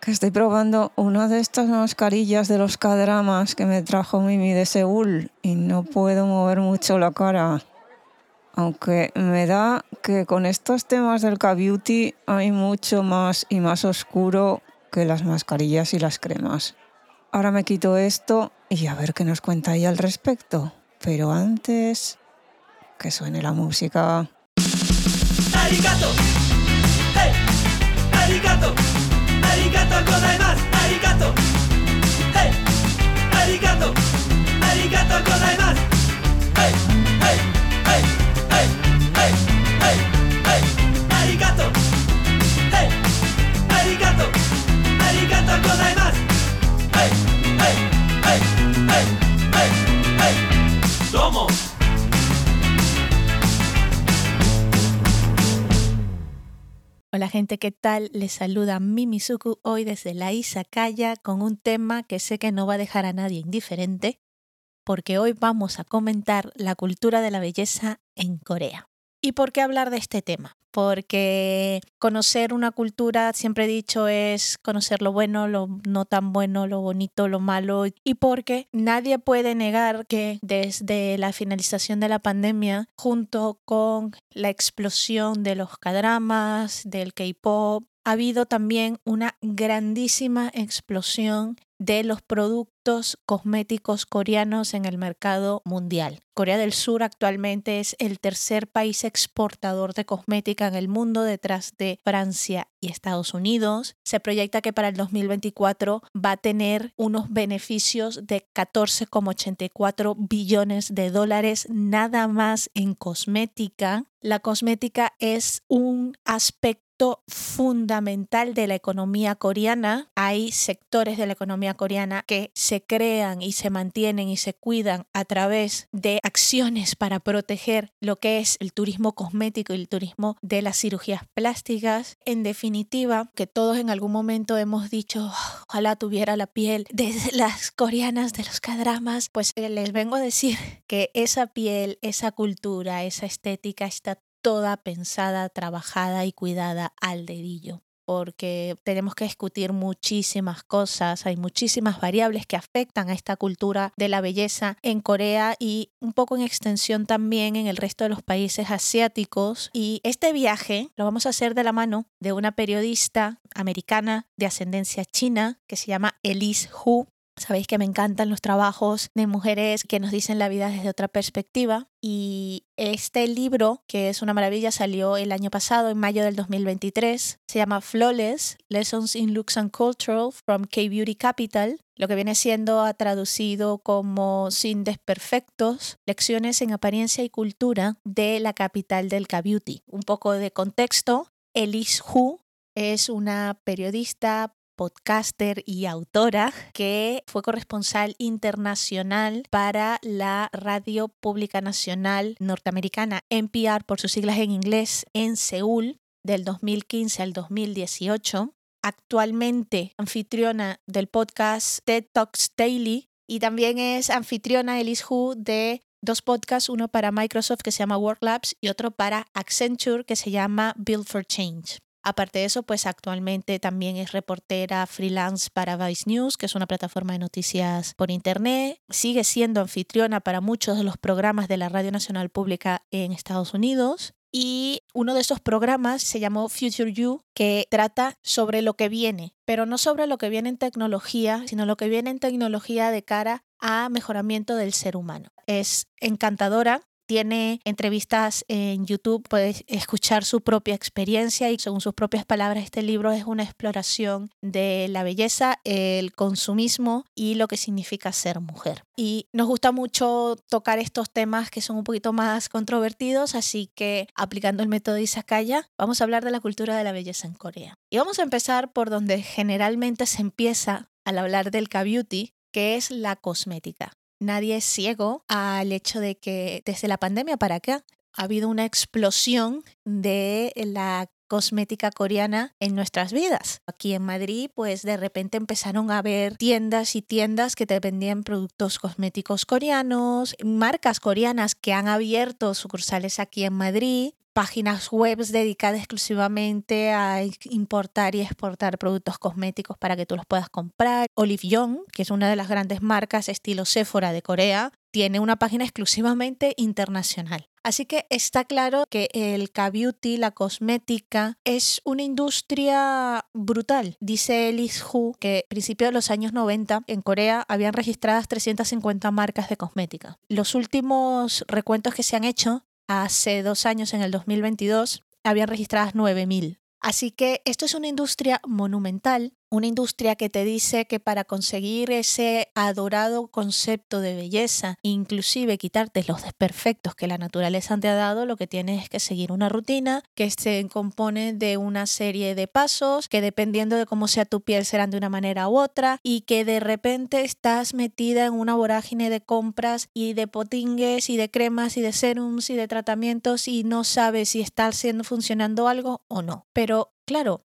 Que estoy probando una de estas mascarillas de los cadramas que me trajo Mimi de Seúl y no puedo mover mucho la cara. Aunque me da que con estos temas del K-Beauty hay mucho más y más oscuro que las mascarillas y las cremas. Ahora me quito esto y a ver qué nos cuenta ella al respecto. Pero antes, que suene la música. ¡Arigato! とうありがとうございます。ありがとう。はいありがとう。ありがとう。ございますはいはいはいはいはいはいはいありがとう。はいありがとう。ありがとう。ございますはいはい Hola gente, ¿qué tal? Les saluda Mimizuku hoy desde la Izakaya con un tema que sé que no va a dejar a nadie indiferente, porque hoy vamos a comentar la cultura de la belleza en Corea. ¿Y por qué hablar de este tema? Porque conocer una cultura, siempre he dicho, es conocer lo bueno, lo no tan bueno, lo bonito, lo malo. Y porque nadie puede negar que desde la finalización de la pandemia, junto con la explosión de los cadramas, del K-pop, ha habido también una grandísima explosión de los productos cosméticos coreanos en el mercado mundial. Corea del Sur actualmente es el tercer país exportador de cosmética en el mundo detrás de Francia y Estados Unidos. Se proyecta que para el 2024 va a tener unos beneficios de 14,84 billones de dólares nada más en cosmética. La cosmética es un aspecto fundamental de la economía coreana. Hay sectores de la economía coreana que se crean y se mantienen y se cuidan a través de acciones para proteger lo que es el turismo cosmético y el turismo de las cirugías plásticas. En definitiva, que todos en algún momento hemos dicho, ojalá tuviera la piel de las coreanas de los cadramas, pues eh, les vengo a decir que esa piel, esa cultura, esa estética está toda pensada, trabajada y cuidada al dedillo porque tenemos que discutir muchísimas cosas, hay muchísimas variables que afectan a esta cultura de la belleza en Corea y un poco en extensión también en el resto de los países asiáticos. Y este viaje lo vamos a hacer de la mano de una periodista americana de ascendencia china que se llama Elise Hu. Sabéis que me encantan los trabajos de mujeres que nos dicen la vida desde otra perspectiva. Y este libro, que es una maravilla, salió el año pasado, en mayo del 2023. Se llama Flawless, Lessons in Looks and Culture from K-Beauty Capital, lo que viene siendo traducido como Sin desperfectos, lecciones en apariencia y cultura de la capital del K-Beauty. Un poco de contexto, Elise Hu es una periodista, podcaster y autora que fue corresponsal internacional para la Radio Pública Nacional Norteamericana, NPR por sus siglas en inglés, en Seúl del 2015 al 2018. Actualmente anfitriona del podcast TED Talks Daily y también es anfitriona Elise Hu de dos podcasts, uno para Microsoft que se llama Work Labs y otro para Accenture que se llama Build for Change. Aparte de eso, pues actualmente también es reportera freelance para Vice News, que es una plataforma de noticias por Internet. Sigue siendo anfitriona para muchos de los programas de la Radio Nacional Pública en Estados Unidos. Y uno de esos programas se llamó Future You, que trata sobre lo que viene, pero no sobre lo que viene en tecnología, sino lo que viene en tecnología de cara a mejoramiento del ser humano. Es encantadora, tiene entrevistas en YouTube, puedes escuchar su propia experiencia y según sus propias palabras este libro es una exploración de la belleza, el consumismo y lo que significa ser mujer. Y nos gusta mucho tocar estos temas que son un poquito más controvertidos, así que aplicando el método Isakaya, vamos a hablar de la cultura de la belleza en Corea. Y vamos a empezar por donde generalmente se empieza al hablar del K-beauty, que es la cosmética nadie es ciego al hecho de que desde la pandemia para acá ha habido una explosión de la cosmética coreana en nuestras vidas. Aquí en Madrid, pues de repente empezaron a haber tiendas y tiendas que te vendían productos cosméticos coreanos, marcas coreanas que han abierto sucursales aquí en Madrid páginas web dedicadas exclusivamente a importar y exportar productos cosméticos para que tú los puedas comprar. Olive Young, que es una de las grandes marcas estilo Sephora de Corea, tiene una página exclusivamente internacional. Así que está claro que el K-Beauty, la cosmética, es una industria brutal. Dice Liz Hu que a principios de los años 90 en Corea habían registradas 350 marcas de cosmética. Los últimos recuentos que se han hecho hace dos años, en el 2022, habían registradas 9.000. Así que esto es una industria monumental una industria que te dice que para conseguir ese adorado concepto de belleza, inclusive quitarte los desperfectos que la naturaleza te ha dado, lo que tienes es que seguir una rutina que se compone de una serie de pasos que dependiendo de cómo sea tu piel serán de una manera u otra y que de repente estás metida en una vorágine de compras y de potingues y de cremas y de serums y de tratamientos y no sabes si está haciendo funcionando algo o no. Pero claro,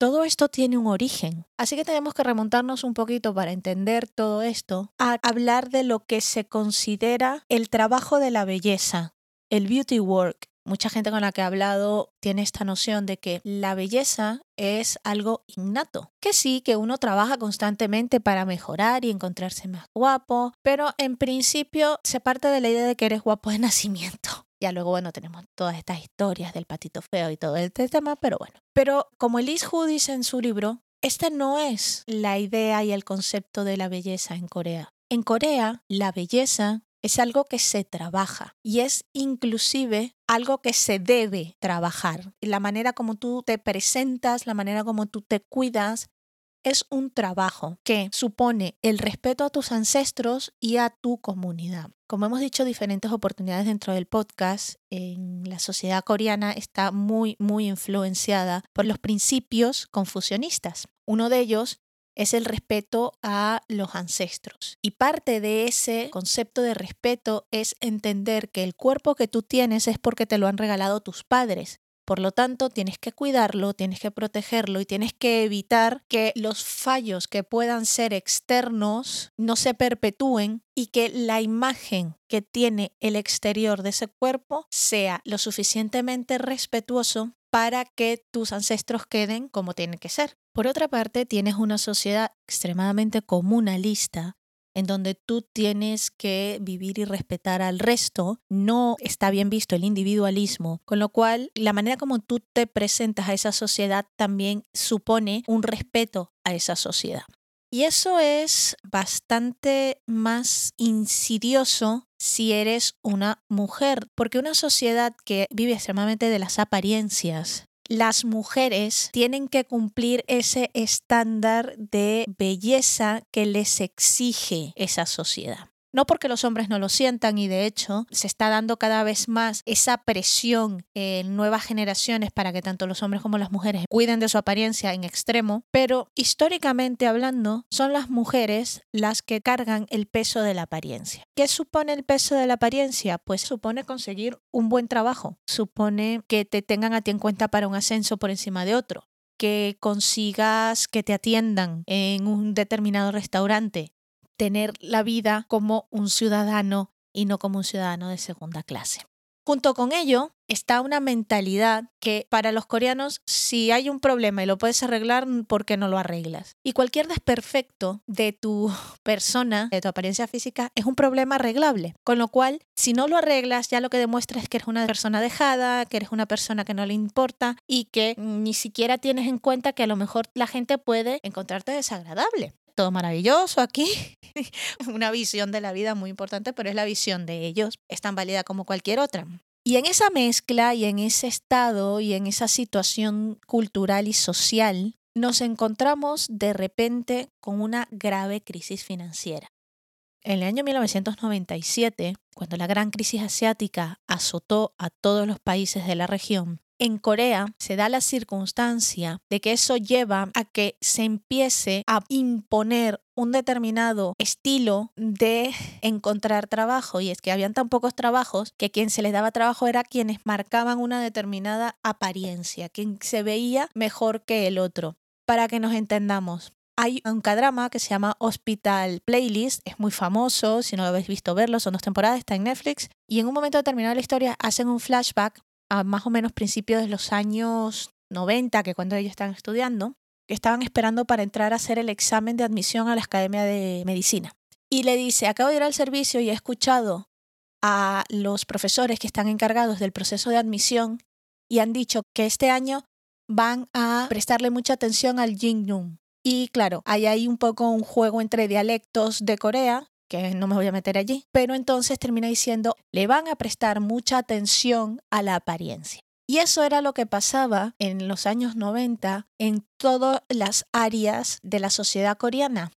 todo esto tiene un origen, así que tenemos que remontarnos un poquito para entender todo esto a hablar de lo que se considera el trabajo de la belleza, el beauty work. Mucha gente con la que he hablado tiene esta noción de que la belleza es algo innato, que sí, que uno trabaja constantemente para mejorar y encontrarse más guapo, pero en principio se parte de la idea de que eres guapo de nacimiento. Ya luego, bueno, tenemos todas estas historias del patito feo y todo este tema, pero bueno. Pero como Elise Hu dice en su libro, esta no es la idea y el concepto de la belleza en Corea. En Corea, la belleza es algo que se trabaja y es inclusive algo que se debe trabajar. La manera como tú te presentas, la manera como tú te cuidas, es un trabajo que supone el respeto a tus ancestros y a tu comunidad. Como hemos dicho diferentes oportunidades dentro del podcast, en la sociedad coreana está muy, muy influenciada por los principios confucionistas. Uno de ellos es el respeto a los ancestros. Y parte de ese concepto de respeto es entender que el cuerpo que tú tienes es porque te lo han regalado tus padres por lo tanto, tienes que cuidarlo, tienes que protegerlo y tienes que evitar que los fallos que puedan ser externos no se perpetúen y que la imagen que tiene el exterior de ese cuerpo sea lo suficientemente respetuoso para que tus ancestros queden como tienen que ser. Por otra parte, tienes una sociedad extremadamente comunalista en donde tú tienes que vivir y respetar al resto, no está bien visto el individualismo, con lo cual la manera como tú te presentas a esa sociedad también supone un respeto a esa sociedad. Y eso es bastante más insidioso si eres una mujer, porque una sociedad que vive extremadamente de las apariencias, las mujeres tienen que cumplir ese estándar de belleza que les exige esa sociedad. No porque los hombres no lo sientan y de hecho se está dando cada vez más esa presión en nuevas generaciones para que tanto los hombres como las mujeres cuiden de su apariencia en extremo, pero históricamente hablando son las mujeres las que cargan el peso de la apariencia. ¿Qué supone el peso de la apariencia? Pues supone conseguir un buen trabajo, supone que te tengan a ti en cuenta para un ascenso por encima de otro, que consigas que te atiendan en un determinado restaurante, tener la vida como un ciudadano y no como un ciudadano de segunda clase. Junto con ello está una mentalidad que para los coreanos si hay un problema y lo puedes arreglar, ¿por qué no lo arreglas? Y cualquier desperfecto de tu persona, de tu apariencia física, es un problema arreglable. Con lo cual, si no lo arreglas, ya lo que demuestra es que eres una persona dejada, que eres una persona que no le importa y que ni siquiera tienes en cuenta que a lo mejor la gente puede encontrarte desagradable todo maravilloso aquí. Una visión de la vida muy importante, pero es la visión de ellos, es tan válida como cualquier otra. Y en esa mezcla y en ese estado y en esa situación cultural y social, nos encontramos de repente con una grave crisis financiera. En el año 1997, cuando la gran crisis asiática azotó a todos los países de la región, en Corea se da la circunstancia de que eso lleva a que se empiece a imponer un determinado estilo de encontrar trabajo. Y es que habían tan pocos trabajos que quien se les daba trabajo era quienes marcaban una determinada apariencia, quien se veía mejor que el otro. Para que nos entendamos, hay un cadrama que se llama Hospital Playlist, es muy famoso, si no lo habéis visto verlo, son dos temporadas, está en Netflix, y en un momento determinado de la historia hacen un flashback a más o menos principios de los años 90, que cuando ellos estaban estudiando, que estaban esperando para entrar a hacer el examen de admisión a la Academia de Medicina. Y le dice, acabo de ir al servicio y he escuchado a los profesores que están encargados del proceso de admisión y han dicho que este año van a prestarle mucha atención al Jingnum. Y claro, hay un poco un juego entre dialectos de Corea que no me voy a meter allí, pero entonces termina diciendo, le van a prestar mucha atención a la apariencia. Y eso era lo que pasaba en los años 90 en todas las áreas de la sociedad coreana.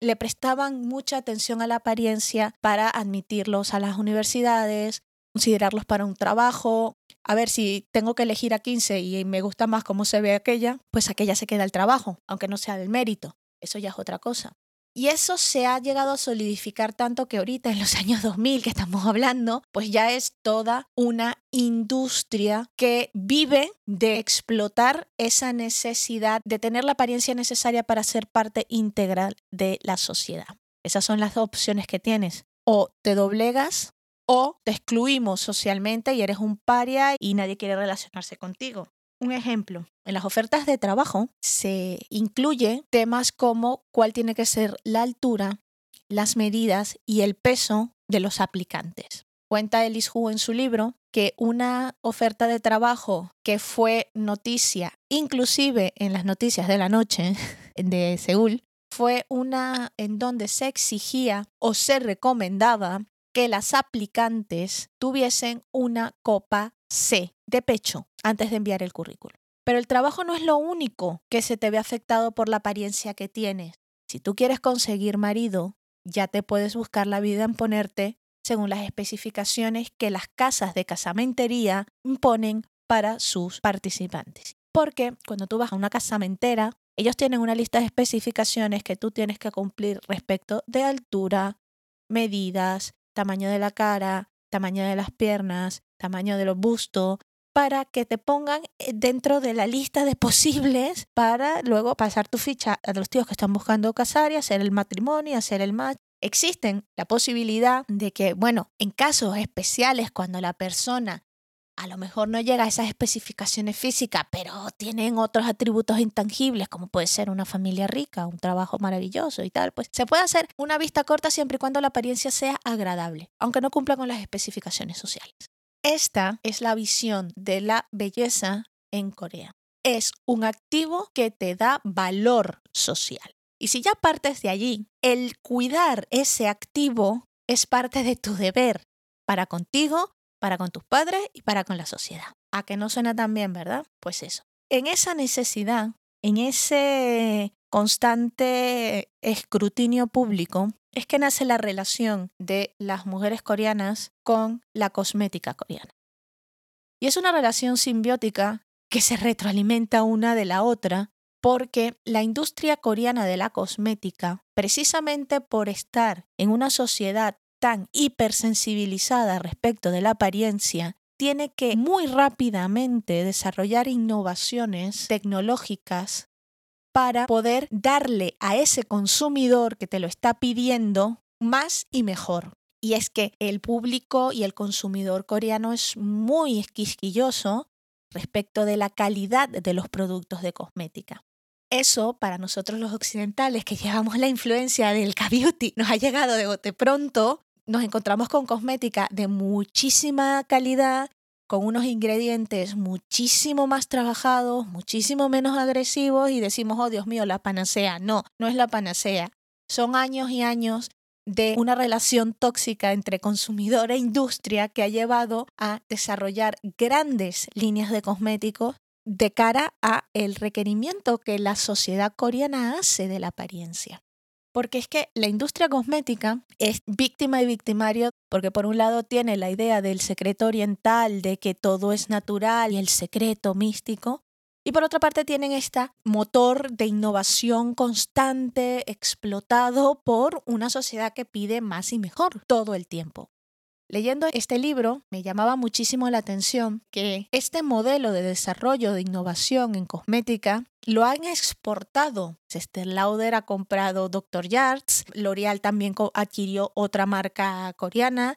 Le prestaban mucha atención a la apariencia para admitirlos a las universidades, considerarlos para un trabajo. A ver, si tengo que elegir a 15 y me gusta más cómo se ve aquella, pues aquella se queda el trabajo, aunque no sea del mérito. Eso ya es otra cosa. Y eso se ha llegado a solidificar tanto que ahorita en los años 2000 que estamos hablando, pues ya es toda una industria que vive de explotar esa necesidad de tener la apariencia necesaria para ser parte integral de la sociedad. Esas son las dos opciones que tienes. O te doblegas o te excluimos socialmente y eres un paria y nadie quiere relacionarse contigo. Un ejemplo, en las ofertas de trabajo se incluye temas como cuál tiene que ser la altura, las medidas y el peso de los aplicantes. Cuenta Elis Hu en su libro que una oferta de trabajo que fue noticia, inclusive en las noticias de la noche de Seúl, fue una en donde se exigía o se recomendaba que las aplicantes tuviesen una copa C de pecho antes de enviar el currículum. Pero el trabajo no es lo único que se te ve afectado por la apariencia que tienes. Si tú quieres conseguir marido, ya te puedes buscar la vida en ponerte según las especificaciones que las casas de casamentería imponen para sus participantes. Porque cuando tú vas a una casamentera, ellos tienen una lista de especificaciones que tú tienes que cumplir respecto de altura, medidas, tamaño de la cara, tamaño de las piernas, tamaño de los bustos, para que te pongan eh, dentro de la lista de posibles para luego pasar tu ficha a los tíos que están buscando casar y hacer el matrimonio, hacer el match. Existen la posibilidad de que, bueno, en casos especiales, cuando la persona a lo mejor no llega a esas especificaciones físicas, pero tienen otros atributos intangibles, como puede ser una familia rica, un trabajo maravilloso y tal, pues se puede hacer una vista corta siempre y cuando la apariencia sea agradable, aunque no cumpla con las especificaciones sociales. Esta es la visión de la belleza en Corea. Es un activo que te da valor social. Y si ya partes de allí, el cuidar ese activo es parte de tu deber para contigo, para con tus padres y para con la sociedad. A que no suena tan bien, ¿verdad? Pues eso. En esa necesidad, en ese constante escrutinio público, es que nace la relación de las mujeres coreanas con la cosmética coreana. Y es una relación simbiótica que se retroalimenta una de la otra porque la industria coreana de la cosmética, precisamente por estar en una sociedad tan hipersensibilizada respecto de la apariencia, tiene que muy rápidamente desarrollar innovaciones tecnológicas para poder darle a ese consumidor que te lo está pidiendo más y mejor. Y es que el público y el consumidor coreano es muy esquisquilloso respecto de la calidad de los productos de cosmética. Eso para nosotros los occidentales que llevamos la influencia del K-Beauty nos ha llegado de bote pronto. Nos encontramos con cosmética de muchísima calidad con unos ingredientes muchísimo más trabajados, muchísimo menos agresivos y decimos, oh Dios mío, la panacea. No, no es la panacea. Son años y años de una relación tóxica entre consumidor e industria que ha llevado a desarrollar grandes líneas de cosméticos de cara a el requerimiento que la sociedad coreana hace de la apariencia. Porque es que la industria cosmética es víctima y victimario, porque por un lado tiene la idea del secreto oriental, de que todo es natural y el secreto místico, y por otra parte tienen este motor de innovación constante explotado por una sociedad que pide más y mejor todo el tiempo. Leyendo este libro me llamaba muchísimo la atención que este modelo de desarrollo de innovación en cosmética lo han exportado. Esther Lauder ha comprado Dr. Yards, L'Oreal también adquirió otra marca coreana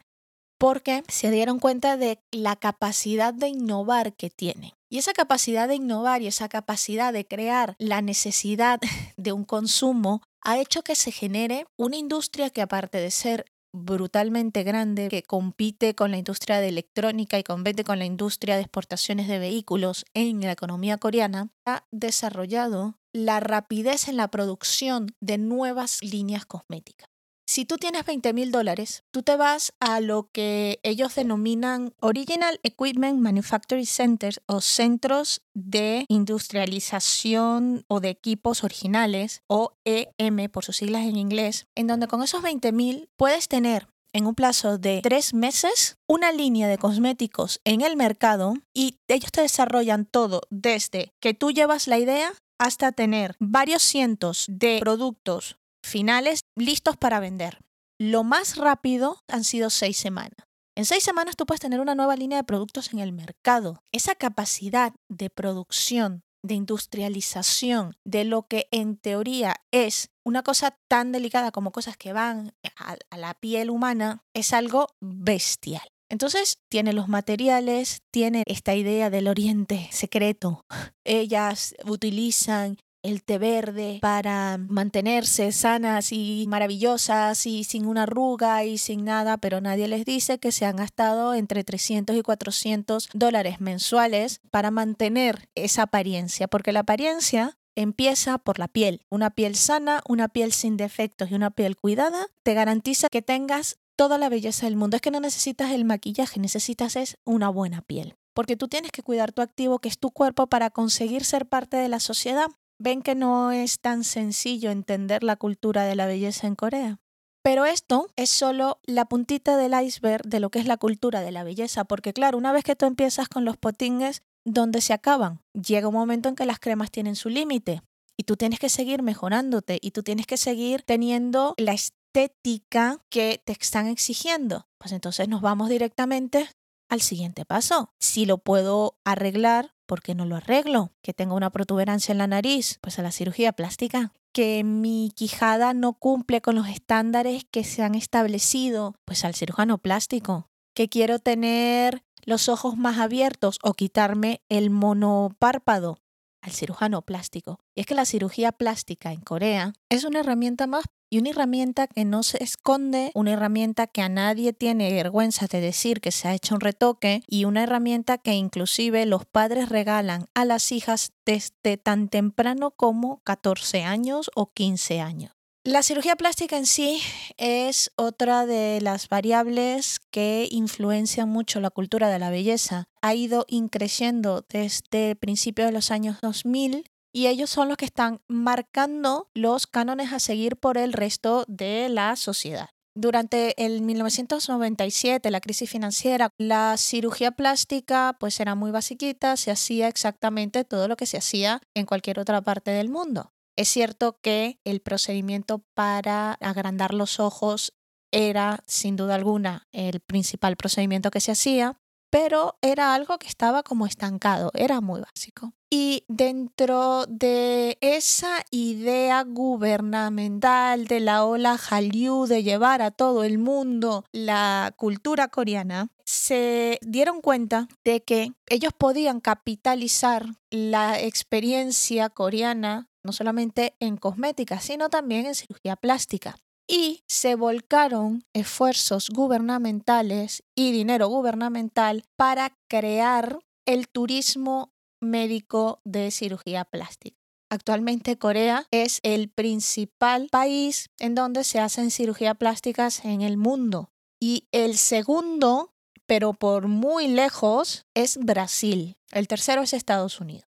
porque se dieron cuenta de la capacidad de innovar que tienen. Y esa capacidad de innovar y esa capacidad de crear la necesidad de un consumo ha hecho que se genere una industria que aparte de ser brutalmente grande que compite con la industria de electrónica y compite con la industria de exportaciones de vehículos en la economía coreana, ha desarrollado la rapidez en la producción de nuevas líneas cosméticas. Si tú tienes 20 mil dólares, tú te vas a lo que ellos denominan Original Equipment Manufacturing Centers o centros de industrialización o de equipos originales o EM por sus siglas en inglés, en donde con esos 20 mil puedes tener en un plazo de tres meses una línea de cosméticos en el mercado y ellos te desarrollan todo desde que tú llevas la idea hasta tener varios cientos de productos finales listos para vender. Lo más rápido han sido seis semanas. En seis semanas tú puedes tener una nueva línea de productos en el mercado. Esa capacidad de producción, de industrialización, de lo que en teoría es una cosa tan delicada como cosas que van a, la piel humana, es algo bestial. Entonces tiene los materiales, tiene esta idea del oriente secreto. Ellas utilizan el té verde para mantenerse sanas y maravillosas y sin una arruga y sin nada, pero nadie les dice que se han gastado entre 300 y 400 dólares mensuales para mantener esa apariencia, porque la apariencia empieza por la piel. Una piel sana, una piel sin defectos y una piel cuidada te garantiza que tengas toda la belleza del mundo. Es que no necesitas el maquillaje, necesitas es una buena piel. Porque tú tienes que cuidar tu activo, que es tu cuerpo, para conseguir ser parte de la sociedad ven que no es tan sencillo entender la cultura de la belleza en Corea. Pero esto es solo la puntita del iceberg de lo que es la cultura de la belleza, porque claro, una vez que tú empiezas con los potingues, ¿dónde se acaban? Llega un momento en que las cremas tienen su límite y tú tienes que seguir mejorándote y tú tienes que seguir teniendo la estética que te están exigiendo. Pues entonces nos vamos directamente al siguiente paso. Si lo puedo arreglar, ¿por qué no lo arreglo? Que tengo una protuberancia en la nariz, pues a la cirugía plástica. Que mi quijada no cumple con los estándares que se han establecido, pues al cirujano plástico. Que quiero tener los ojos más abiertos o quitarme el monopárpado al cirujano plástico. Y es que la cirugía plástica en Corea es una herramienta más y una herramienta que no se esconde, una herramienta que a nadie tiene vergüenza de decir que se ha hecho un retoque y una herramienta que inclusive los padres regalan a las hijas desde tan temprano como 14 años o 15 años. La cirugía plástica en sí es otra de las variables que influencian mucho la cultura de la belleza. Ha ido increciendo desde principios de los años 2000 y ellos son los que están marcando los cánones a seguir por el resto de la sociedad. Durante el 1997, la crisis financiera, la cirugía plástica pues era muy basiquita, se hacía exactamente todo lo que se hacía en cualquier otra parte del mundo. Es cierto que el procedimiento para agrandar los ojos era sin duda alguna el principal procedimiento que se hacía, pero era algo que estaba como estancado, era muy básico. Y dentro de esa idea gubernamental de la ola Hallyu de llevar a todo el mundo la cultura coreana, se dieron cuenta de que ellos podían capitalizar la experiencia coreana no solamente en cosmética, sino también en cirugía plástica y se volcaron esfuerzos gubernamentales y dinero gubernamental para crear el turismo médico de cirugía plástica. Actualmente Corea es el principal país en donde se hacen cirugía plásticas en el mundo y el segundo, pero por muy lejos, es Brasil. El tercero es Estados Unidos.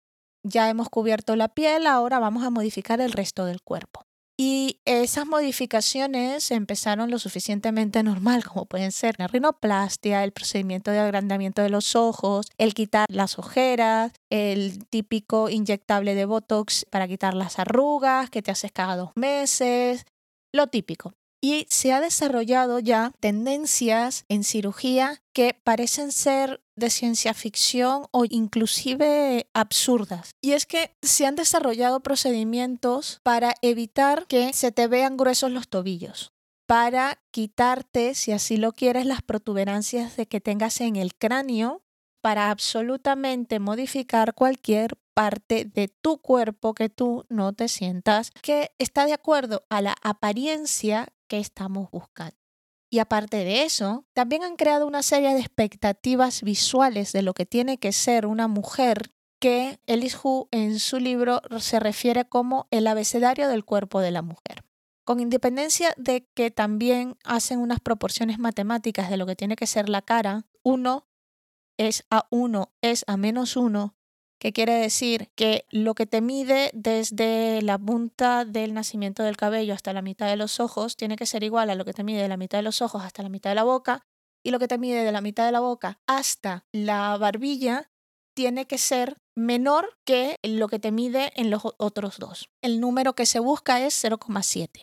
Ya hemos cubierto la piel, ahora vamos a modificar el resto del cuerpo. Y esas modificaciones empezaron lo suficientemente normal, como pueden ser la rinoplastia, el procedimiento de agrandamiento de los ojos, el quitar las ojeras, el típico inyectable de Botox para quitar las arrugas que te haces cada dos meses, lo típico. Y se ha desarrollado ya tendencias en cirugía que parecen ser de ciencia ficción o inclusive absurdas. Y es que se han desarrollado procedimientos para evitar que se te vean gruesos los tobillos, para quitarte, si así lo quieres, las protuberancias de que tengas en el cráneo, para absolutamente modificar cualquier parte de tu cuerpo que tú no te sientas que está de acuerdo a la apariencia que estamos buscando. Y aparte de eso, también han creado una serie de expectativas visuales de lo que tiene que ser una mujer que Ellis Hu en su libro se refiere como el abecedario del cuerpo de la mujer. Con independencia de que también hacen unas proporciones matemáticas de lo que tiene que ser la cara, uno es a uno, es a menos uno, que quiere decir que lo que te mide desde la punta del nacimiento del cabello hasta la mitad de los ojos tiene que ser igual a lo que te mide de la mitad de los ojos hasta la mitad de la boca y lo que te mide de la mitad de la boca hasta la barbilla tiene que ser menor que lo que te mide en los otros dos. El número que se busca es 0,7.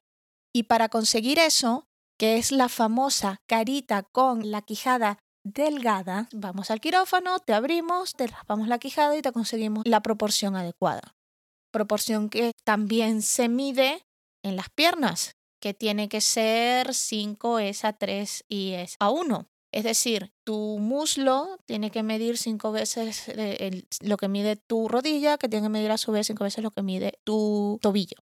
Y para conseguir eso, que es la famosa carita con la quijada delgada, vamos al quirófano, te abrimos, te raspamos la quijada y te conseguimos la proporción adecuada. Proporción que también se mide en las piernas, que tiene que ser 5 es a 3 y es a 1. Es decir, tu muslo tiene que medir 5 veces eh, lo que mide tu rodilla, que tiene que medir a su vez 5 veces lo que mide tu tobillo.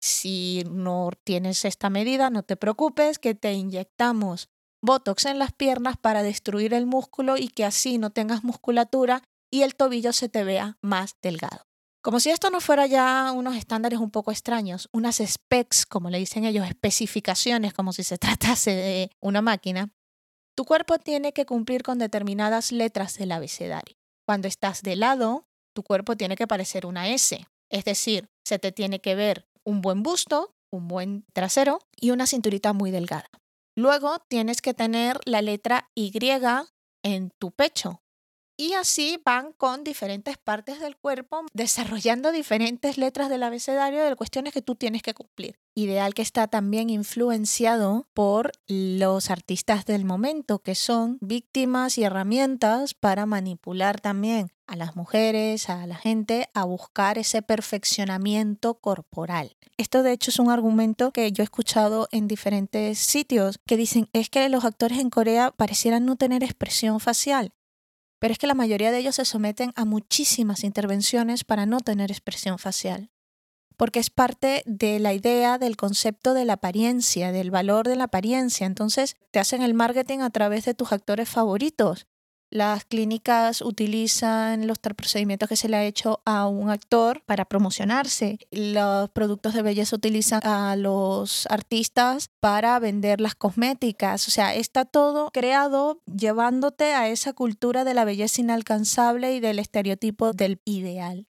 Si no tienes esta medida, no te preocupes, que te inyectamos Botox en las piernas para destruir el músculo y que así no tengas musculatura y el tobillo se te vea más delgado. Como si esto no fuera ya unos estándares un poco extraños, unas specs, como le dicen ellos, especificaciones, como si se tratase de una máquina, tu cuerpo tiene que cumplir con determinadas letras del abecedario. Cuando estás de lado, tu cuerpo tiene que parecer una S, es decir, se te tiene que ver un buen busto, un buen trasero y una cinturita muy delgada. Luego tienes que tener la letra Y en tu pecho. Y así van con diferentes partes del cuerpo desarrollando diferentes letras del abecedario de cuestiones que tú tienes que cumplir. Ideal que está también influenciado por los artistas del momento, que son víctimas y herramientas para manipular también a las mujeres, a la gente, a buscar ese perfeccionamiento corporal. Esto de hecho es un argumento que yo he escuchado en diferentes sitios que dicen es que los actores en Corea parecieran no tener expresión facial. Pero es que la mayoría de ellos se someten a muchísimas intervenciones para no tener expresión facial. Porque es parte de la idea del concepto de la apariencia, del valor de la apariencia. Entonces te hacen el marketing a través de tus actores favoritos. Las clínicas utilizan los procedimientos que se le ha hecho a un actor para promocionarse. Los productos de belleza utilizan a los artistas para vender las cosméticas. O sea, está todo creado llevándote a esa cultura de la belleza inalcanzable y del estereotipo del ideal.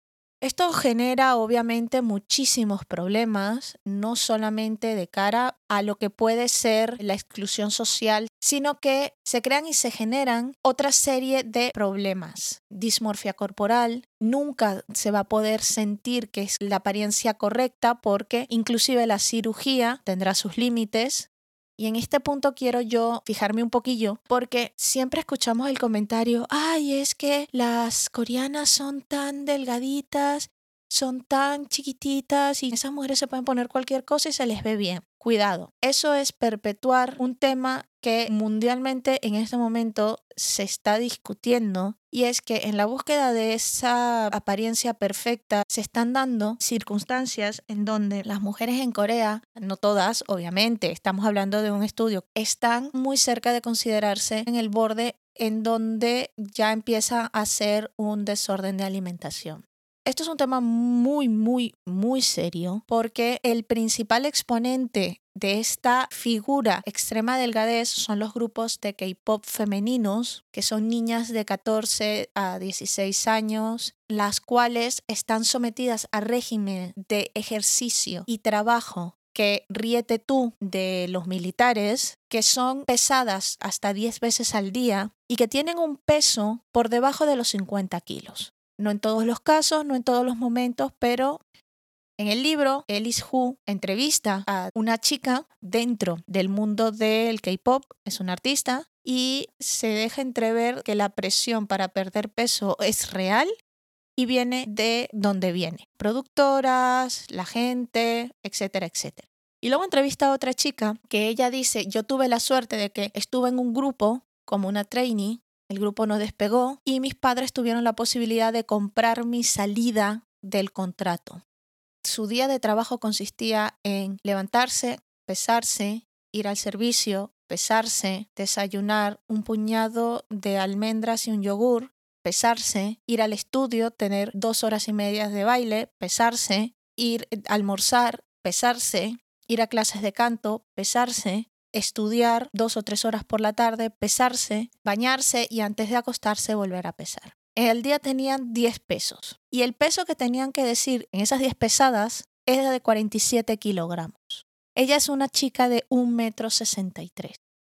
Esto genera obviamente muchísimos problemas, no solamente de cara a lo que puede ser la exclusión social, sino que se crean y se generan otra serie de problemas. Dismorfia corporal, nunca se va a poder sentir que es la apariencia correcta porque inclusive la cirugía tendrá sus límites, y en este punto quiero yo fijarme un poquillo porque siempre escuchamos el comentario, ay, es que las coreanas son tan delgaditas, son tan chiquititas y esas mujeres se pueden poner cualquier cosa y se les ve bien. Cuidado, eso es perpetuar un tema que mundialmente en este momento se está discutiendo y es que en la búsqueda de esa apariencia perfecta se están dando circunstancias en donde las mujeres en Corea, no todas, obviamente, estamos hablando de un estudio, están muy cerca de considerarse en el borde en donde ya empieza a ser un desorden de alimentación. Esto es un tema muy, muy, muy serio porque el principal exponente de esta figura extrema delgadez son los grupos de K-pop femeninos, que son niñas de 14 a 16 años, las cuales están sometidas a régimen de ejercicio y trabajo que ríete tú de los militares, que son pesadas hasta 10 veces al día y que tienen un peso por debajo de los 50 kilos. No en todos los casos, no en todos los momentos, pero en el libro, Ellis Hu entrevista a una chica dentro del mundo del K-pop, es una artista, y se deja entrever que la presión para perder peso es real y viene de donde viene. Productoras, la gente, etcétera, etcétera. Y luego entrevista a otra chica que ella dice, yo tuve la suerte de que estuve en un grupo como una trainee, el grupo no despegó y mis padres tuvieron la posibilidad de comprar mi salida del contrato. Su día de trabajo consistía en levantarse, pesarse, ir al servicio, pesarse, desayunar un puñado de almendras y un yogur, pesarse, ir al estudio, tener dos horas y media de baile, pesarse, ir a almorzar, pesarse, ir a clases de canto, pesarse, estudiar dos o tres horas por la tarde, pesarse, bañarse y antes de acostarse volver a pesar. En el día tenían 10 pesos y el peso que tenían que decir en esas 10 pesadas era de 47 kilogramos. Ella es una chica de 1,63 metro.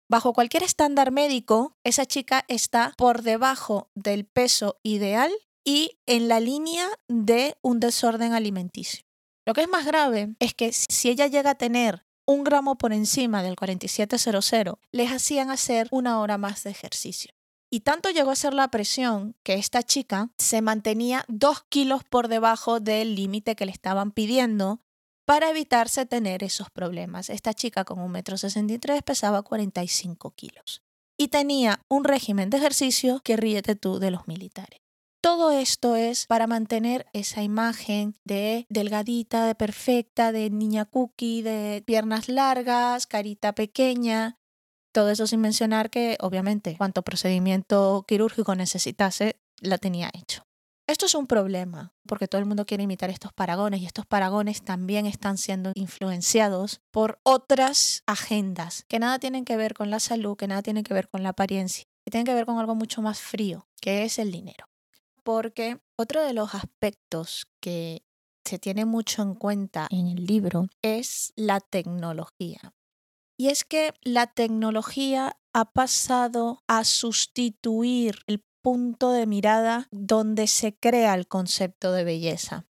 Bajo cualquier estándar médico, esa chica está por debajo del peso ideal y en la línea de un desorden alimenticio. Lo que es más grave es que si ella llega a tener un gramo por encima del 4700, les hacían hacer una hora más de ejercicio. Y tanto llegó a ser la presión que esta chica se mantenía dos kilos por debajo del límite que le estaban pidiendo para evitarse tener esos problemas. Esta chica con un metro sesenta pesaba 45 kilos y tenía un régimen de ejercicio que ríete tú de los militares. Todo esto es para mantener esa imagen de delgadita, de perfecta, de niña cookie, de piernas largas, carita pequeña. Todo eso sin mencionar que, obviamente, cuanto procedimiento quirúrgico necesitase, la tenía hecho. Esto es un problema, porque todo el mundo quiere imitar estos paragones y estos paragones también están siendo influenciados por otras agendas que nada tienen que ver con la salud, que nada tienen que ver con la apariencia, que tienen que ver con algo mucho más frío, que es el dinero. Porque otro de los aspectos que se tiene mucho en cuenta en el libro es la tecnología. Y es que la tecnología ha pasado a sustituir el punto de mirada donde se crea el concepto de belleza.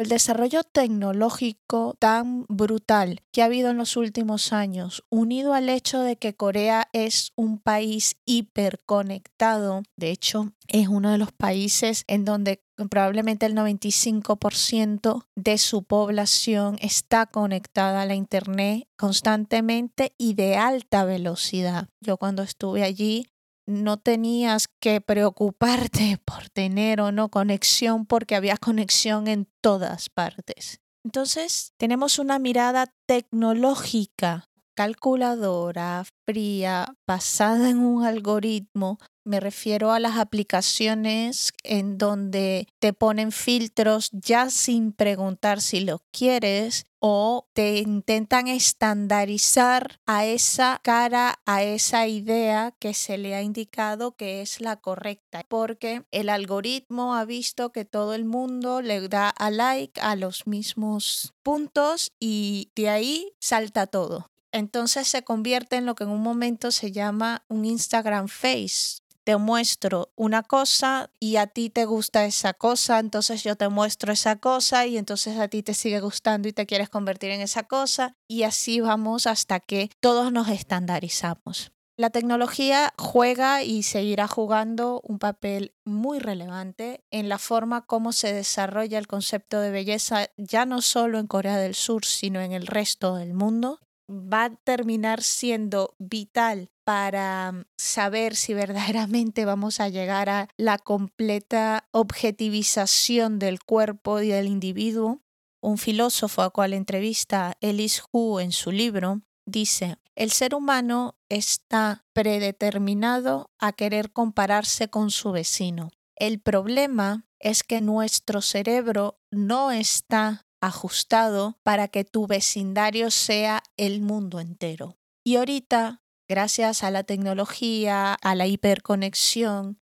El desarrollo tecnológico tan brutal que ha habido en los últimos años, unido al hecho de que Corea es un país hiperconectado, de hecho es uno de los países en donde probablemente el 95% de su población está conectada a la Internet constantemente y de alta velocidad. Yo cuando estuve allí no tenías que preocuparte por tener o no conexión porque había conexión en todas partes. Entonces, tenemos una mirada tecnológica, calculadora, fría, basada en un algoritmo me refiero a las aplicaciones en donde te ponen filtros ya sin preguntar si lo quieres o te intentan estandarizar a esa cara, a esa idea que se le ha indicado que es la correcta, porque el algoritmo ha visto que todo el mundo le da a like a los mismos puntos y de ahí salta todo. Entonces se convierte en lo que en un momento se llama un Instagram face, te muestro una cosa y a ti te gusta esa cosa, entonces yo te muestro esa cosa y entonces a ti te sigue gustando y te quieres convertir en esa cosa y así vamos hasta que todos nos estandarizamos. La tecnología juega y seguirá jugando un papel muy relevante en la forma como se desarrolla el concepto de belleza, ya no solo en Corea del Sur, sino en el resto del mundo. Va a terminar siendo vital para mm, saber si verdaderamente vamos a llegar a la completa objetivización del cuerpo y del individuo. Un filósofo a cual entrevista Ellis Hu en su libro dice, el ser humano está predeterminado a querer compararse con su vecino. El problema es que nuestro cerebro no está ajustado para que tu vecindario sea el mundo entero. Y ahorita gracias a la tecnología, a la hiperconexión,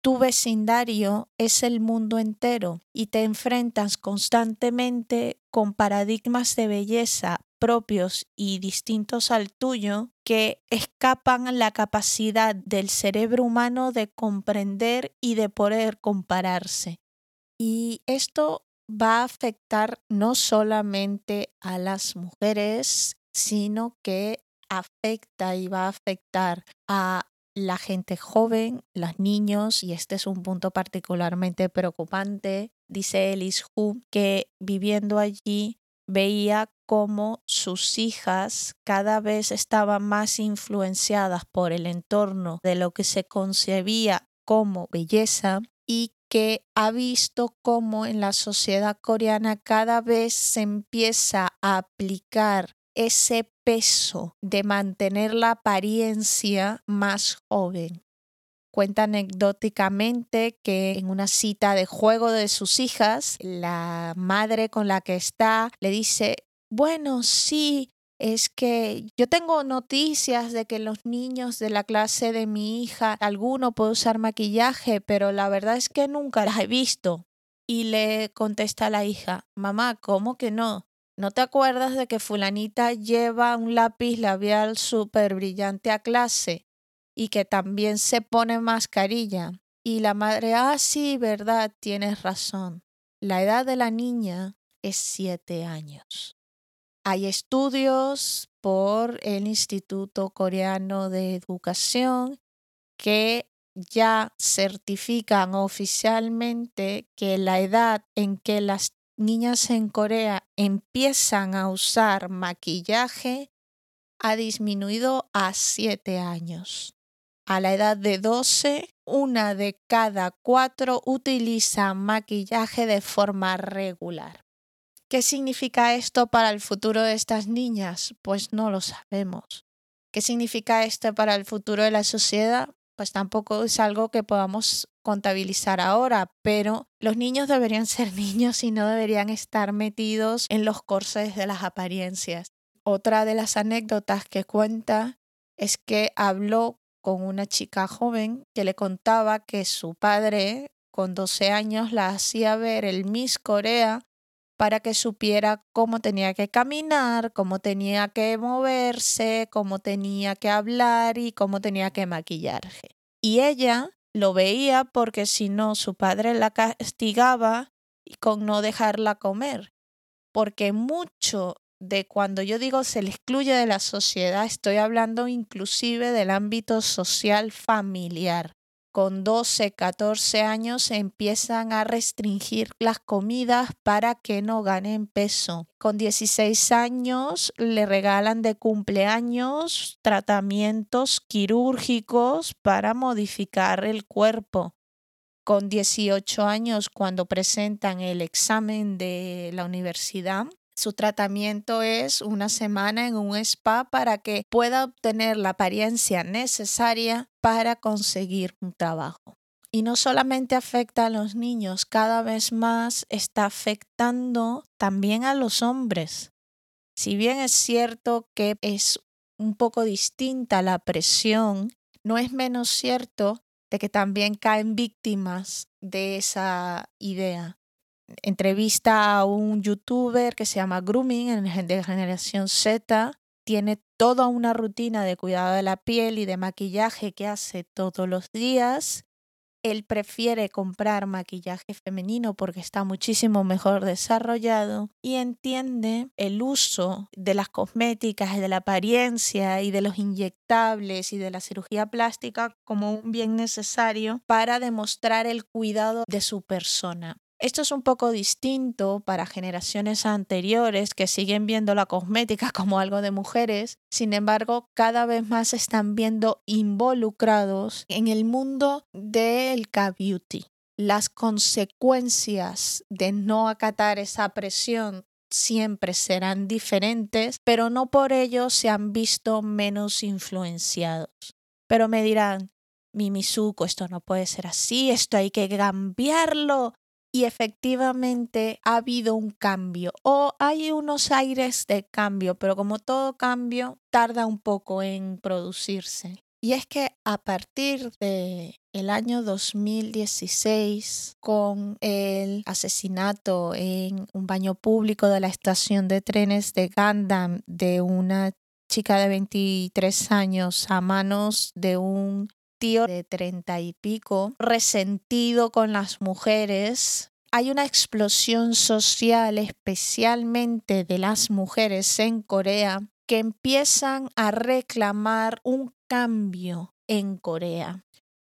tu vecindario es el mundo entero y te enfrentas constantemente con paradigmas de belleza propios y distintos al tuyo que escapan la capacidad del cerebro humano de comprender y de poder compararse. Y esto va a afectar no solamente a las mujeres, sino que afecta y va a afectar a la gente joven, los niños, y este es un punto particularmente preocupante, dice Ellis Hu, que viviendo allí veía cómo sus hijas cada vez estaban más influenciadas por el entorno de lo que se concebía como belleza y que ha visto cómo en la sociedad coreana cada vez se empieza a aplicar ese peso de mantener la apariencia más joven. Cuenta anecdóticamente que en una cita de juego de sus hijas, la madre con la que está le dice, bueno, sí, es que yo tengo noticias de que los niños de la clase de mi hija, alguno puede usar maquillaje, pero la verdad es que nunca las he visto. Y le contesta la hija, mamá, ¿cómo que no? ¿No te acuerdas de que fulanita lleva un lápiz labial súper brillante a clase y que también se pone mascarilla? Y la madre, ah, sí, verdad, tienes razón. La edad de la niña es siete años. Hay estudios por el Instituto Coreano de Educación que ya certifican oficialmente que la edad en que las niñas en Corea empiezan a usar maquillaje ha disminuido a 7 años. A la edad de 12, una de cada cuatro utiliza maquillaje de forma regular. ¿Qué significa esto para el futuro de estas niñas? Pues no lo sabemos. ¿Qué significa esto para el futuro de la sociedad? Pues tampoco es algo que podamos contabilizar ahora, pero los niños deberían ser niños y no deberían estar metidos en los corsés de las apariencias. Otra de las anécdotas que cuenta es que habló con una chica joven que le contaba que su padre con 12 años la hacía ver el Miss Corea para que supiera cómo tenía que caminar, cómo tenía que moverse, cómo tenía que hablar y cómo tenía que maquillarse. Y ella lo veía porque si no su padre la castigaba con no dejarla comer. Porque mucho de cuando yo digo se le excluye de la sociedad, estoy hablando inclusive del ámbito social familiar con 12, 14 años empiezan a restringir las comidas para que no ganen peso. Con 16 años le regalan de cumpleaños tratamientos quirúrgicos para modificar el cuerpo. Con 18 años, cuando presentan el examen de la universidad, su tratamiento es una semana en un spa para que pueda obtener la apariencia necesaria para conseguir un trabajo. Y no solamente afecta a los niños, cada vez más está afectando también a los hombres. Si bien es cierto que es un poco distinta la presión, no es menos cierto de que también caen víctimas de esa idea entrevista a un youtuber que se llama Grooming de generación Z. Tiene toda una rutina de cuidado de la piel y de maquillaje que hace todos los días. Él prefiere comprar maquillaje femenino porque está muchísimo mejor desarrollado y entiende el uso de las cosméticas y de la apariencia y de los inyectables y de la cirugía plástica como un bien necesario para demostrar el cuidado de su persona. Esto es un poco distinto para generaciones anteriores que siguen viendo la cosmética como algo de mujeres, sin embargo, cada vez más están viendo involucrados en el mundo del K-Beauty. Las consecuencias de no acatar esa presión siempre serán diferentes, pero no por ello se han visto menos influenciados. Pero me dirán, Mimizuko, esto no puede ser así, esto hay que cambiarlo y efectivamente ha habido un cambio o hay unos aires de cambio, pero como todo cambio tarda un poco en producirse. Y es que a partir de el año 2016 con el asesinato en un baño público de la estación de trenes de Gandam de una chica de 23 años a manos de un de 30 y pico, resentido con las mujeres. Hay una explosión social, especialmente de las mujeres en Corea, que empiezan a reclamar un cambio en Corea.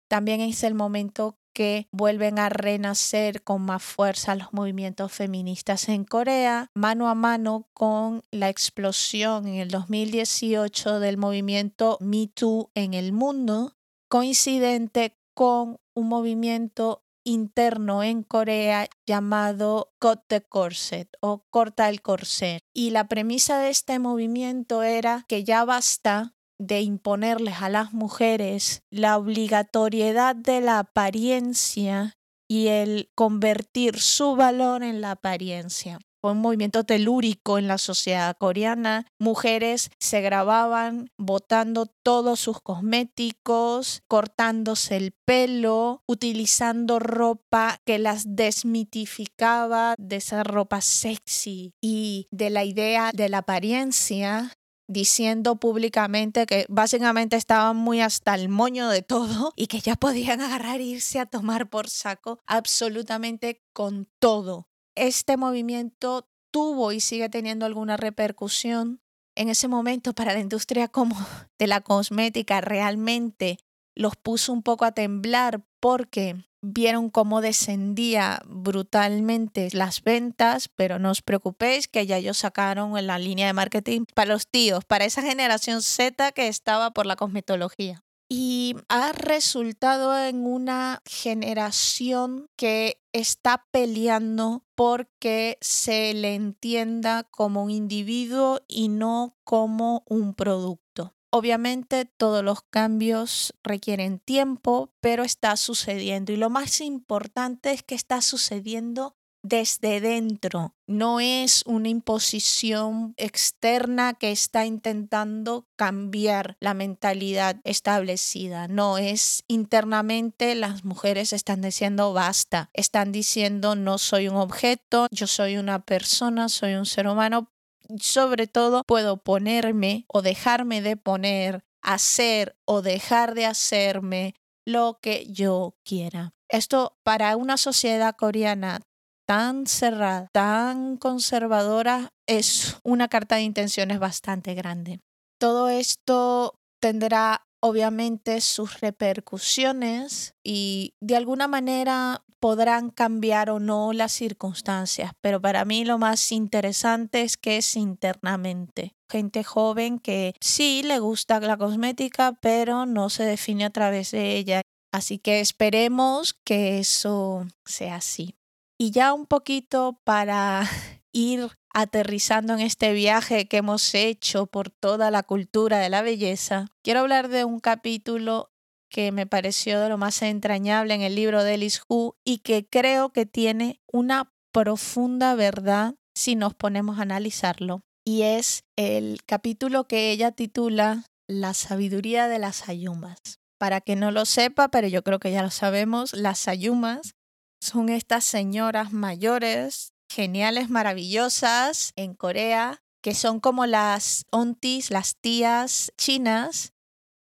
También es el momento que vuelven a renacer con más fuerza los movimientos feministas en Corea, mano a mano con la explosión en el 2018 del movimiento Me Too en el mundo, coincidente con un movimiento interno en Corea llamado Cut the Corset o Corta el Corset. Y la premisa de este movimiento era que ya basta de imponerles a las mujeres la obligatoriedad de la apariencia y el convertir su valor en la apariencia. Fue un movimiento telúrico en la sociedad coreana. Mujeres se grababan botando todos sus cosméticos, cortándose el pelo, utilizando ropa que las desmitificaba de esa ropa sexy y de la idea de la apariencia diciendo públicamente que básicamente estaban muy hasta el moño de todo y que ya podían agarrar e irse a tomar por saco absolutamente con todo. Este movimiento tuvo y sigue teniendo alguna repercusión en ese momento para la industria como de la cosmética realmente los puso un poco a temblar porque vieron cómo descendía brutalmente las ventas, pero no os preocupéis que ya ellos sacaron en la línea de marketing para los tíos, para esa generación Z que estaba por la cosmetología. Y ha resultado en una generación que está peleando porque se le entienda como un individuo y no como un producto. Obviamente todos los cambios requieren tiempo, pero está sucediendo y lo más importante es que está sucediendo desde dentro. No es una imposición externa que está intentando cambiar la mentalidad establecida. No, es internamente las mujeres están diciendo basta. Están diciendo no soy un objeto, yo soy una persona, soy un ser humano, sobre todo puedo ponerme o dejarme de poner, hacer o dejar de hacerme lo que yo quiera. Esto para una sociedad coreana tan cerrada, tan conservadora, es una carta de intenciones bastante grande. Todo esto tendrá obviamente sus repercusiones y de alguna manera podrán cambiar o no las circunstancias, pero para mí lo más interesante es que es internamente. Gente joven que sí le gusta la cosmética, pero no se define a través de ella. Así que esperemos que eso sea así. Y ya un poquito para ir aterrizando en este viaje que hemos hecho por toda la cultura de la belleza, quiero hablar de un capítulo que me pareció de lo más entrañable en el libro de Alice Hu y que creo que tiene una profunda verdad si nos ponemos a analizarlo. Y es el capítulo que ella titula La sabiduría de las ayumas. Para que no lo sepa, pero yo creo que ya lo sabemos, las ayumas son estas señoras mayores geniales, maravillosas en Corea, que son como las ontis, las tías chinas,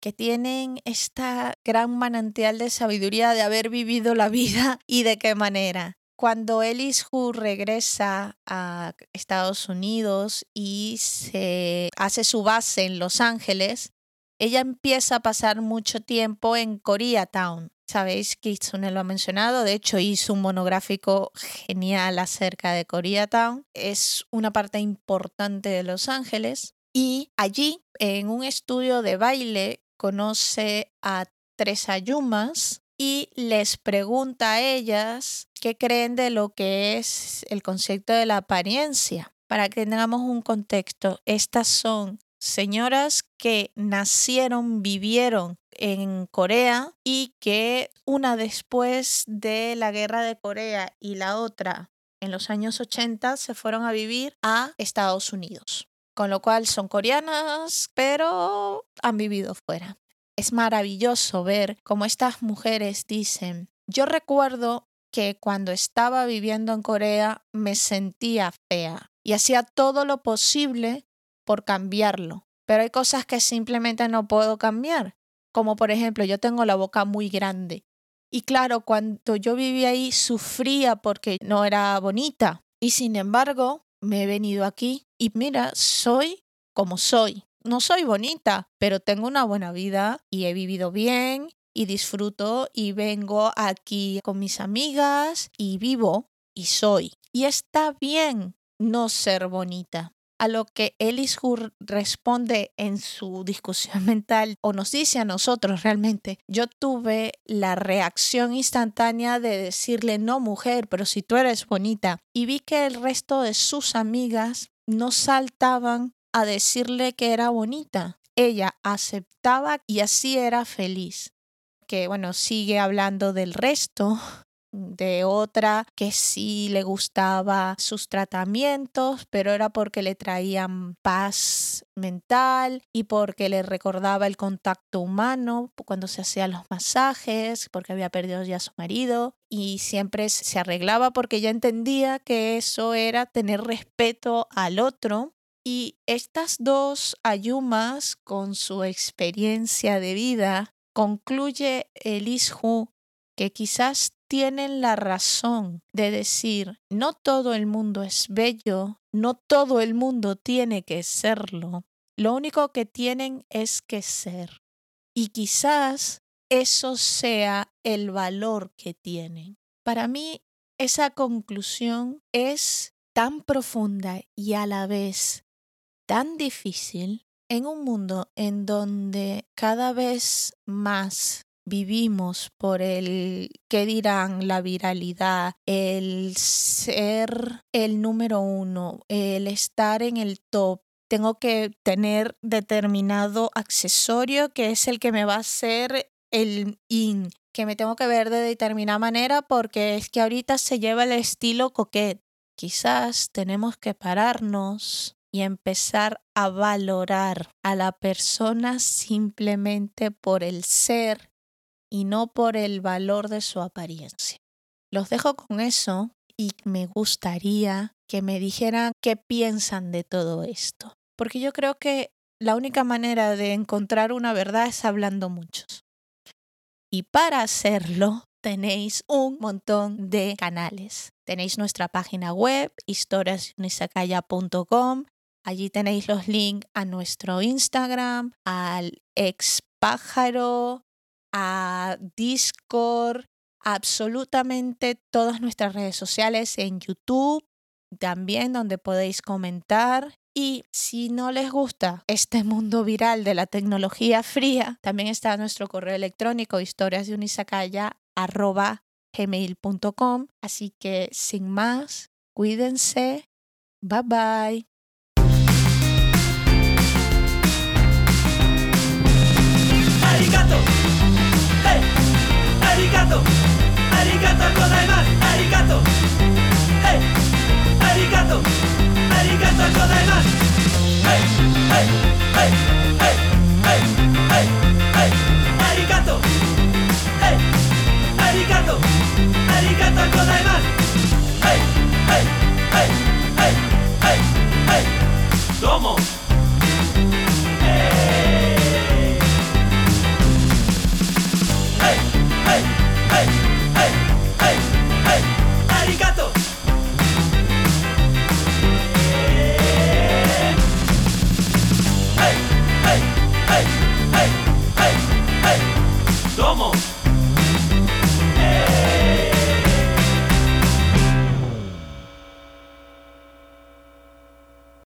que tienen esta gran manantial de sabiduría de haber vivido la vida y de qué manera. Cuando Ellis Hu regresa a Estados Unidos y se hace su base en Los Ángeles, ella empieza a pasar mucho tiempo en Koreatown, Sabéis que Kitsune lo ha mencionado, de hecho hizo un monográfico genial acerca de Koreatown. Es una parte importante de Los Ángeles y allí, en un estudio de baile, conoce a tres ayumas y les pregunta a ellas qué creen de lo que es el concepto de la apariencia. Para que tengamos un contexto, estas son señoras que nacieron, vivieron en Corea y que una después de la guerra de Corea y la otra en los años 80 se fueron a vivir a Estados Unidos. Con lo cual son coreanas, pero han vivido fuera. es maravilloso ver cómo estas mujeres dicen, yo recuerdo que cuando estaba viviendo en Corea me sentía fea y hacía todo lo posible por cambiarlo, pero hay cosas que simplemente no puedo cambiar, como por ejemplo yo tengo la boca muy grande y claro, cuando yo vivía ahí sufría porque no era bonita y sin embargo me he venido aquí y mira, soy como soy. No soy bonita, pero tengo una buena vida y he vivido bien y disfruto y vengo aquí con mis amigas y vivo y soy. Y está bien no ser bonita. A lo que Ellis Hur responde en su discusión mental o nos dice a nosotros realmente, yo tuve la reacción instantánea de decirle no mujer, pero si tú eres bonita y vi que el resto de sus amigas no saltaban a decirle que era bonita. Ella aceptaba y así era feliz. Que bueno, sigue hablando del resto de otra que sí le gustaba sus tratamientos, pero era porque le traían paz mental y porque le recordaba el contacto humano cuando se hacían los masajes, porque había perdido ya a su marido y siempre se arreglaba porque ya entendía que eso era tener respeto al otro. Y estas dos ayumas, con su experiencia de vida, concluye el Ishu que quizás tienen la razón de decir, no todo el mundo es bello, no todo el mundo tiene que serlo, lo único que tienen es que ser. Y quizás eso sea el valor que tienen. Para mí, esa conclusión es tan profunda y a la vez tan difícil en un mundo en donde cada vez más vivimos por el qué dirán, la viralidad, el ser el número uno, el estar en el top. Tengo que tener determinado accesorio que es el que me va a hacer el in, que me tengo que ver de determinada manera porque es que ahorita se lleva el estilo coquet. Quizás tenemos que pararnos y empezar a valorar a la persona simplemente por el ser y no por el valor de su apariencia. Los dejo con eso y me gustaría que me dijeran qué piensan de todo esto, porque yo creo que la única manera de encontrar una verdad es hablando muchos. Y para hacerlo tenéis un montón de canales. Tenéis nuestra página web, historiasunisacaya.com. Allí tenéis los links a nuestro Instagram, al ex pájaro, a Discord, absolutamente todas nuestras redes sociales en YouTube, también donde podéis comentar. Y si no les gusta este mundo viral de la tecnología fría, también está nuestro correo electrónico historias de gmail.com. Así que sin más, cuídense. Bye bye. とうありがとうございます。ありがとうはい。ありがとうありがとうござい。ますはい。はい。はい。はい。はい。はい。はい。ありがとうはい。ありがとうありがとうござい。ますはい。はい。はい。